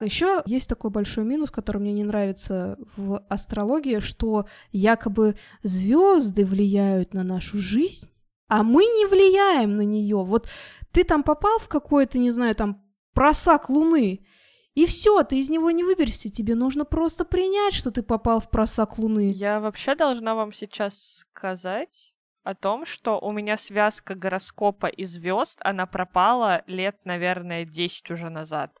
Еще есть такой большой минус, который мне не нравится в астрологии, что якобы звезды влияют на нашу жизнь, а мы не влияем на нее. Вот ты там попал в какой-то, не знаю, там просак Луны, и все, ты из него не выберешься. Тебе нужно просто принять, что ты попал в просак Луны. Я вообще должна вам сейчас сказать о том, что у меня связка гороскопа и звезд, она пропала лет, наверное, 10 уже назад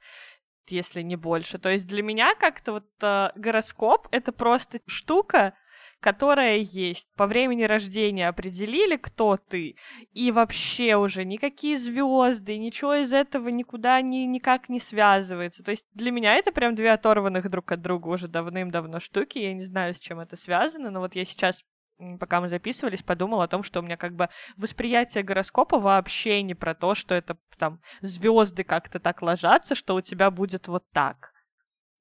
если не больше. То есть для меня как-то вот э, гороскоп — это просто штука, которая есть. По времени рождения определили, кто ты, и вообще уже никакие звезды, ничего из этого никуда ни, никак не связывается. То есть для меня это прям две оторванных друг от друга уже давным-давно штуки. Я не знаю, с чем это связано, но вот я сейчас пока мы записывались, подумал о том, что у меня как бы восприятие гороскопа вообще не про то, что это там звезды как-то так ложатся, что у тебя будет вот так.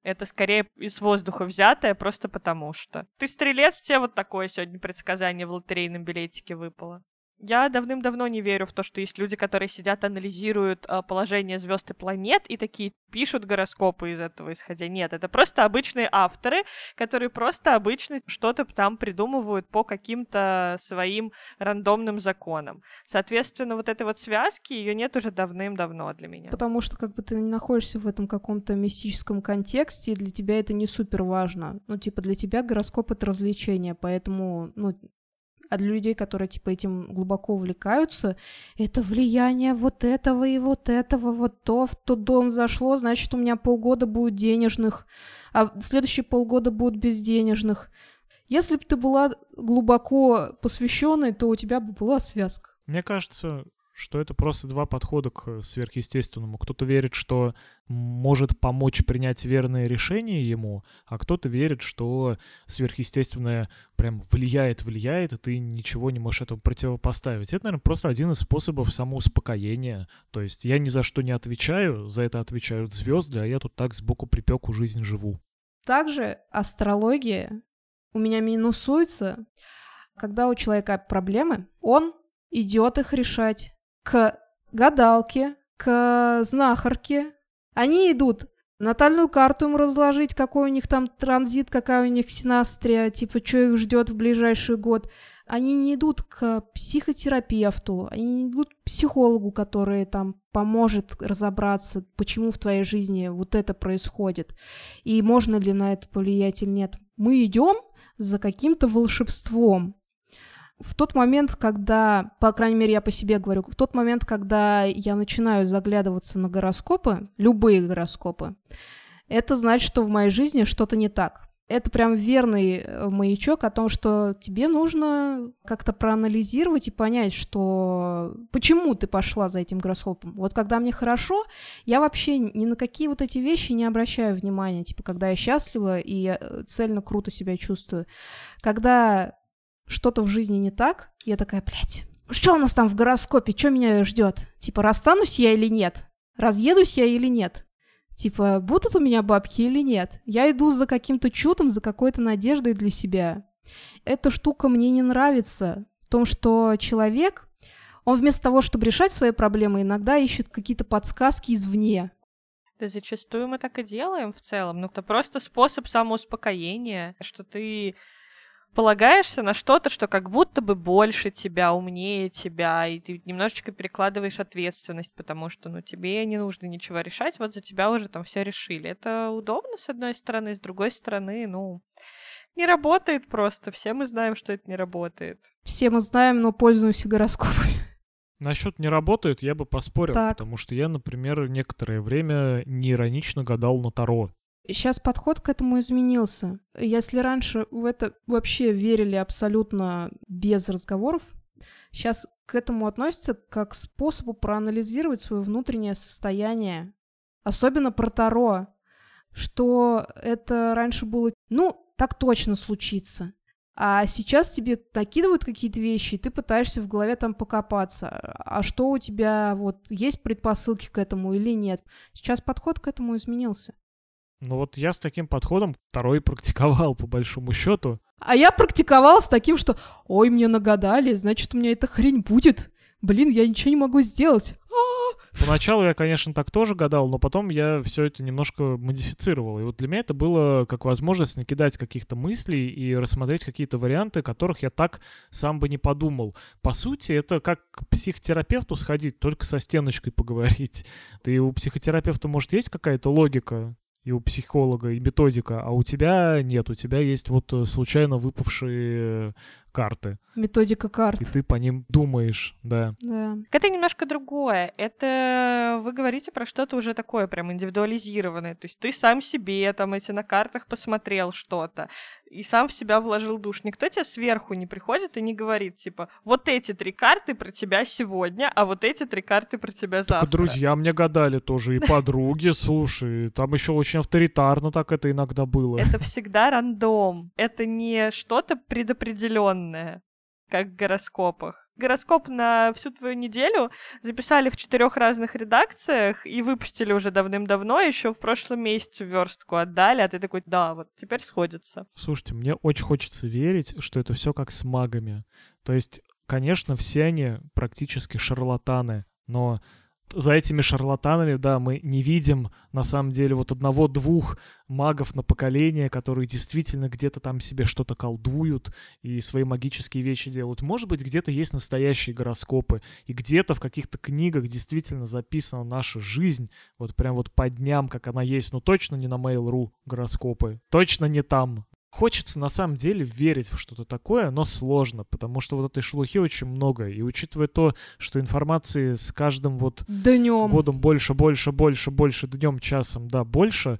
Это скорее из воздуха взятое, просто потому что. Ты стрелец, тебе вот такое сегодня предсказание в лотерейном билетике выпало. Я давным-давно не верю в то, что есть люди, которые сидят, анализируют э, положение звезд и планет и такие пишут гороскопы из этого исходя. Нет, это просто обычные авторы, которые просто обычно что-то там придумывают по каким-то своим рандомным законам. Соответственно, вот этой вот связки ее нет уже давным-давно для меня. Потому что как бы ты не находишься в этом каком-то мистическом контексте, и для тебя это не супер важно. Ну, типа, для тебя гороскоп — это развлечение, поэтому, ну, а для людей, которые, типа, этим глубоко увлекаются, это влияние вот этого и вот этого, вот то в тот дом зашло, значит, у меня полгода будет денежных, а следующие полгода будут безденежных. Если бы ты была глубоко посвященной, то у тебя бы была связка. Мне кажется, что это просто два подхода к сверхъестественному. Кто-то верит, что может помочь принять верное решение ему, а кто-то верит, что сверхъестественное прям влияет, влияет, и ты ничего не можешь этому противопоставить. Это, наверное, просто один из способов самоуспокоения. То есть я ни за что не отвечаю, за это отвечают звезды, а я тут так сбоку припеку жизнь живу. Также астрология у меня минусуется, когда у человека проблемы, он идет их решать к гадалке, к знахарке. Они идут натальную карту им разложить, какой у них там транзит, какая у них синастрия, типа, что их ждет в ближайший год. Они не идут к психотерапевту, они не идут к психологу, который там поможет разобраться, почему в твоей жизни вот это происходит, и можно ли на это повлиять или нет. Мы идем за каким-то волшебством, в тот момент, когда, по крайней мере, я по себе говорю, в тот момент, когда я начинаю заглядываться на гороскопы, любые гороскопы, это значит, что в моей жизни что-то не так. Это прям верный э, маячок о том, что тебе нужно как-то проанализировать и понять, что почему ты пошла за этим гороскопом. Вот когда мне хорошо, я вообще ни на какие вот эти вещи не обращаю внимания, типа когда я счастлива и э, цельно круто себя чувствую. Когда что-то в жизни не так, я такая, блядь, что у нас там в гороскопе, что меня ждет? Типа, расстанусь я или нет? Разъедусь я или нет? Типа, будут у меня бабки или нет? Я иду за каким-то чудом, за какой-то надеждой для себя. Эта штука мне не нравится. В том, что человек, он вместо того, чтобы решать свои проблемы, иногда ищет какие-то подсказки извне. Да зачастую мы так и делаем в целом. Ну, это просто способ самоуспокоения, что ты полагаешься на что-то, что как будто бы больше тебя, умнее тебя, и ты немножечко перекладываешь ответственность, потому что, ну, тебе не нужно ничего решать, вот за тебя уже там все решили. Это удобно, с одной стороны, с другой стороны, ну, не работает просто. Все мы знаем, что это не работает. Все мы знаем, но пользуемся гороскопами. Насчет не работает, я бы поспорил, Так. потому что я, например, некоторое время неиронично гадал на Таро. Сейчас подход к этому изменился. Если раньше в это вообще верили абсолютно без разговоров, сейчас к этому относятся как к способу проанализировать свое внутреннее состояние. Особенно про Таро, что это раньше было, ну, так точно случится. А сейчас тебе накидывают какие-то вещи, и ты пытаешься в голове там покопаться. А что у тебя, вот, есть предпосылки к этому или нет? Сейчас подход к этому изменился. Но вот я с таким подходом второй практиковал, по большому счету. А я практиковал с таким, что «Ой, мне нагадали, значит, у меня эта хрень будет. Блин, я ничего не могу сделать». А! Поначалу я, конечно, так тоже гадал, но потом я все это немножко модифицировал. И вот для меня это было как возможность накидать каких-то мыслей и рассмотреть какие-то варианты, которых я так сам бы не подумал. По сути, это как к психотерапевту сходить, только со стеночкой поговорить. И у психотерапевта, может, есть какая-то логика, и у психолога, и методика, а у тебя нет, у тебя есть вот э, случайно выпавшие карты, Методика карт. и ты по ним думаешь, да. Да. Это немножко другое. Это вы говорите про что-то уже такое прям индивидуализированное. То есть ты сам себе там эти на картах посмотрел что-то и сам в себя вложил душ. Никто тебе сверху не приходит и не говорит, типа, вот эти три карты про тебя сегодня, а вот эти три карты про тебя завтра. Так друзья мне гадали тоже, и подруги, слушай, там еще очень авторитарно так это иногда было. Это всегда рандом. Это не что-то предопределенное, как в гороскопах. Гороскоп на всю твою неделю записали в четырех разных редакциях и выпустили уже давным-давно, еще в прошлом месяце верстку отдали, а ты такой, да, вот теперь сходится. Слушайте, мне очень хочется верить, что это все как с магами. То есть, конечно, все они практически шарлатаны, но за этими шарлатанами, да, мы не видим на самом деле вот одного-двух магов на поколение, которые действительно где-то там себе что-то колдуют и свои магические вещи делают. Может быть, где-то есть настоящие гороскопы, и где-то в каких-то книгах действительно записана наша жизнь, вот прям вот по дням, как она есть, но точно не на Mail.ru гороскопы, точно не там. Хочется на самом деле верить в что-то такое, но сложно, потому что вот этой шелухи очень много. И учитывая то, что информации с каждым вот Днем. годом больше, больше, больше, больше, днем, часом, да, больше,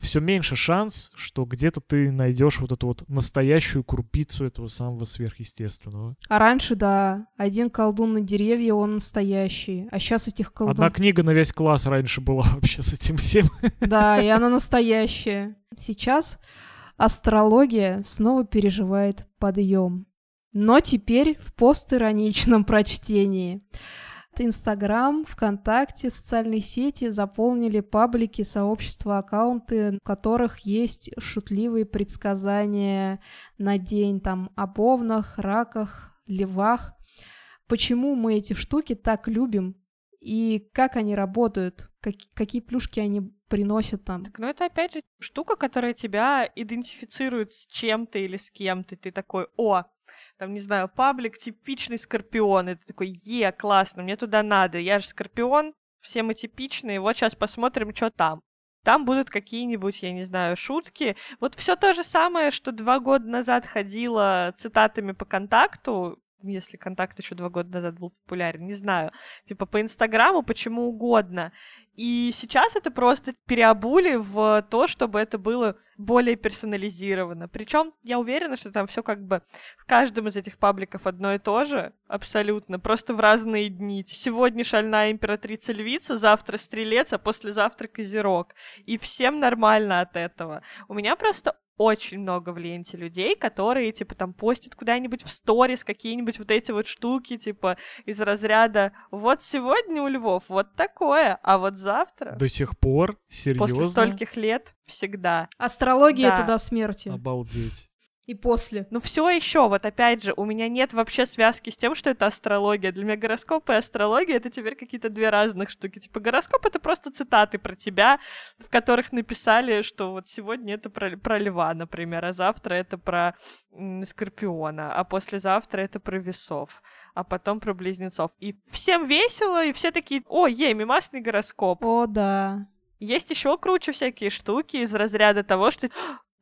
все меньше шанс, что где-то ты найдешь вот эту вот настоящую крупицу этого самого сверхъестественного. А раньше, да, один колдун на деревья, он настоящий. А сейчас этих Одна колдунов... книга на весь класс раньше была вообще с этим всем. Да, и она настоящая. Сейчас астрология снова переживает подъем. Но теперь в постироничном прочтении. Инстаграм, ВКонтакте, социальные сети заполнили паблики, сообщества, аккаунты, в которых есть шутливые предсказания на день там о бовнах, раках, левах. Почему мы эти штуки так любим и как они работают, как- какие плюшки они приносят там. Так, ну это опять же штука, которая тебя идентифицирует с чем-то или с кем-то. Ты такой, о, там, не знаю, паблик типичный скорпион. Ты такой, е, классно, мне туда надо. Я же скорпион, все мы типичные, вот сейчас посмотрим, что там. Там будут какие-нибудь, я не знаю, шутки. Вот все то же самое, что два года назад ходила цитатами по контакту, если контакт еще два года назад был популярен, не знаю. Типа по Инстаграму, почему угодно. И сейчас это просто переобули в то, чтобы это было более персонализировано. Причем я уверена, что там все как бы в каждом из этих пабликов одно и то же, абсолютно, просто в разные дни. Сегодня шальная императрица львица, завтра стрелец, а послезавтра козерог. И всем нормально от этого. У меня просто очень много в ленте людей, которые, типа, там, постят куда-нибудь в сторис какие-нибудь вот эти вот штуки, типа, из разряда «Вот сегодня у львов вот такое, а вот завтра...» До сих пор? Серьезно? После стольких лет всегда. Астрология Да. это до смерти. Обалдеть. И после. Ну все еще, вот опять же, у меня нет вообще связки с тем, что это астрология. Для меня гороскоп и астрология это теперь какие-то две разных штуки. Типа гороскоп это просто цитаты про тебя, в которых написали, что вот сегодня это про, про льва, например, а завтра это про м, скорпиона, а послезавтра это про весов, а потом про близнецов. И всем весело, и все такие, о, ей, мимасный гороскоп. О, да. Есть еще круче всякие штуки из разряда того, что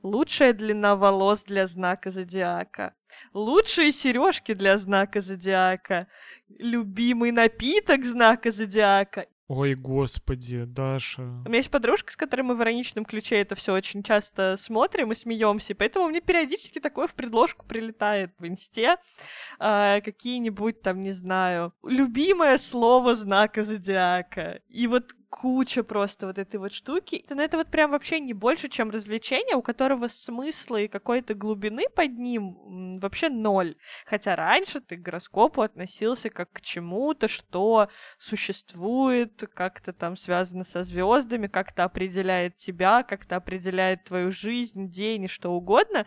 Лучшая длина волос для знака зодиака. Лучшие сережки для знака зодиака. Любимый напиток знака зодиака. Ой, господи, Даша. У меня есть подружка, с которой мы в ироничном ключе это все очень часто смотрим и смеемся, поэтому мне периодически такое в предложку прилетает в инсте. Э, какие-нибудь там, не знаю, любимое слово знака зодиака. И вот куча просто вот этой вот штуки. Но это вот прям вообще не больше, чем развлечение, у которого смысла и какой-то глубины под ним вообще ноль. Хотя раньше ты к гороскопу относился как к чему-то, что существует, как-то там связано со звездами, как-то определяет тебя, как-то определяет твою жизнь, день и что угодно.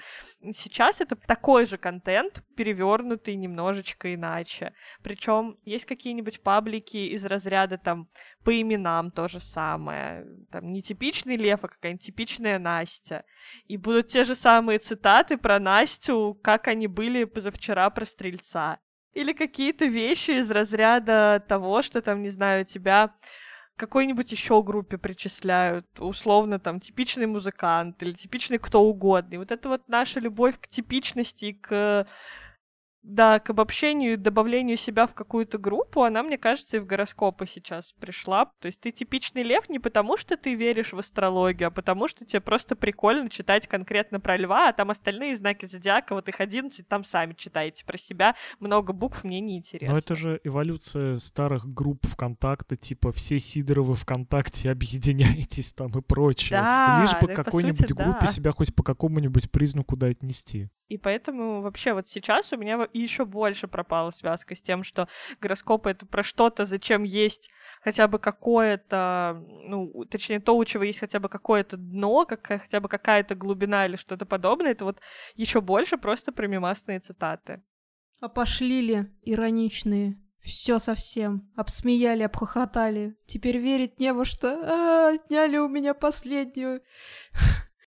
Сейчас это такой же контент, перевернутый немножечко иначе. Причем есть какие-нибудь паблики из разряда там по именам то же самое. Там не типичный Лев, а какая-нибудь типичная Настя. И будут те же самые цитаты про Настю, как они были позавчера про Стрельца. Или какие-то вещи из разряда того, что там, не знаю, тебя какой-нибудь еще группе причисляют, условно, там, типичный музыкант или типичный кто угодно. И вот это вот наша любовь к типичности, к да, к обобщению и добавлению себя в какую-то группу, она, мне кажется, и в гороскопы сейчас пришла. То есть ты типичный лев не потому, что ты веришь в астрологию, а потому, что тебе просто прикольно читать конкретно про льва, а там остальные знаки зодиака, вот их 11, там сами читаете про себя. Много букв мне не интересно. Но это же эволюция старых групп ВКонтакте, типа все Сидоровы ВКонтакте, объединяйтесь там и прочее. Да, Лишь бы да, по какой-нибудь сути, группе да. себя хоть по какому-нибудь признаку да отнести. И поэтому вообще вот сейчас у меня еще больше пропала связка с тем, что гороскопы это про что-то, зачем есть хотя бы какое-то, ну, точнее, то, у чего есть хотя бы какое-то дно, какая, хотя бы какая-то глубина или что-то подобное, это вот еще больше просто про мимасные цитаты. А пошли ли ироничные? Все совсем. Обсмеяли, обхохотали. Теперь верить не во что. А, отняли у меня последнюю.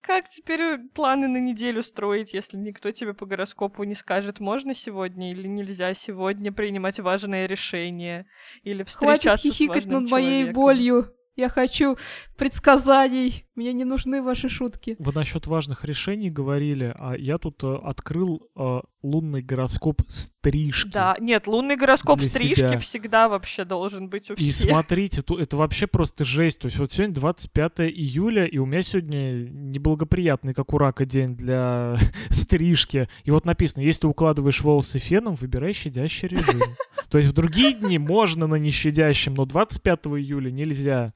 Как теперь планы на неделю строить, если никто тебе по гороскопу не скажет, можно сегодня или нельзя сегодня принимать важное решение, или встречаться Хватит с хихикать важным над моей человеком? болью. Я хочу предсказаний. Мне не нужны ваши шутки. Вы насчет важных решений говорили, а я тут э, открыл э, лунный гороскоп стрижки. Да, нет, лунный гороскоп стрижки себя. всегда вообще должен быть у И всех. смотрите, ту- это вообще просто жесть. То есть вот сегодня 25 июля, и у меня сегодня неблагоприятный, как у рака, день для стрижки. И вот написано, если укладываешь волосы феном, выбирай щадящий режим. То есть в другие дни можно на нещадящем, но 25 июля нельзя.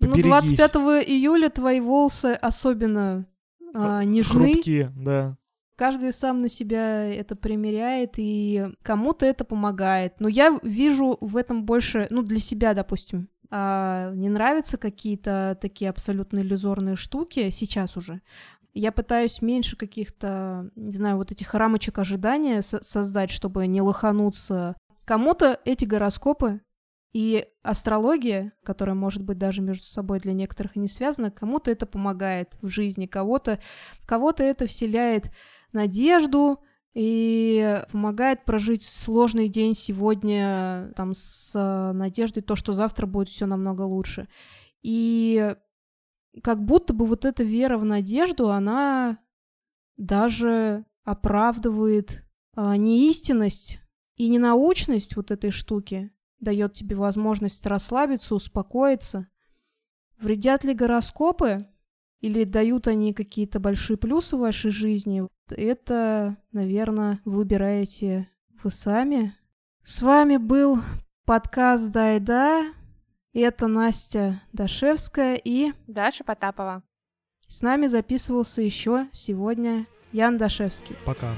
Ну, Поберегись. 25 июля твои волосы особенно а, нежны. Хрупкие, да. Каждый сам на себя это примеряет, и кому-то это помогает. Но я вижу в этом больше, ну, для себя, допустим. А, не нравятся какие-то такие абсолютно иллюзорные штуки сейчас уже. Я пытаюсь меньше каких-то, не знаю, вот этих рамочек ожидания со- создать, чтобы не лохануться. Кому-то эти гороскопы и астрология, которая может быть даже между собой для некоторых не связана, кому-то это помогает в жизни, кого-то, кого-то это вселяет надежду и помогает прожить сложный день сегодня там с э, надеждой то, что завтра будет все намного лучше. И как будто бы вот эта вера в надежду, она даже оправдывает а, неистинность и ненаучность вот этой штуки, дает тебе возможность расслабиться, успокоиться. Вредят ли гороскопы? Или дают они какие-то большие плюсы в вашей жизни? Это, наверное, выбираете вы сами. С вами был подкаст «Дай-да». Это Настя Дашевская и Даша Потапова. с нами записывался еще сегодня Ян Дашевский. Пока.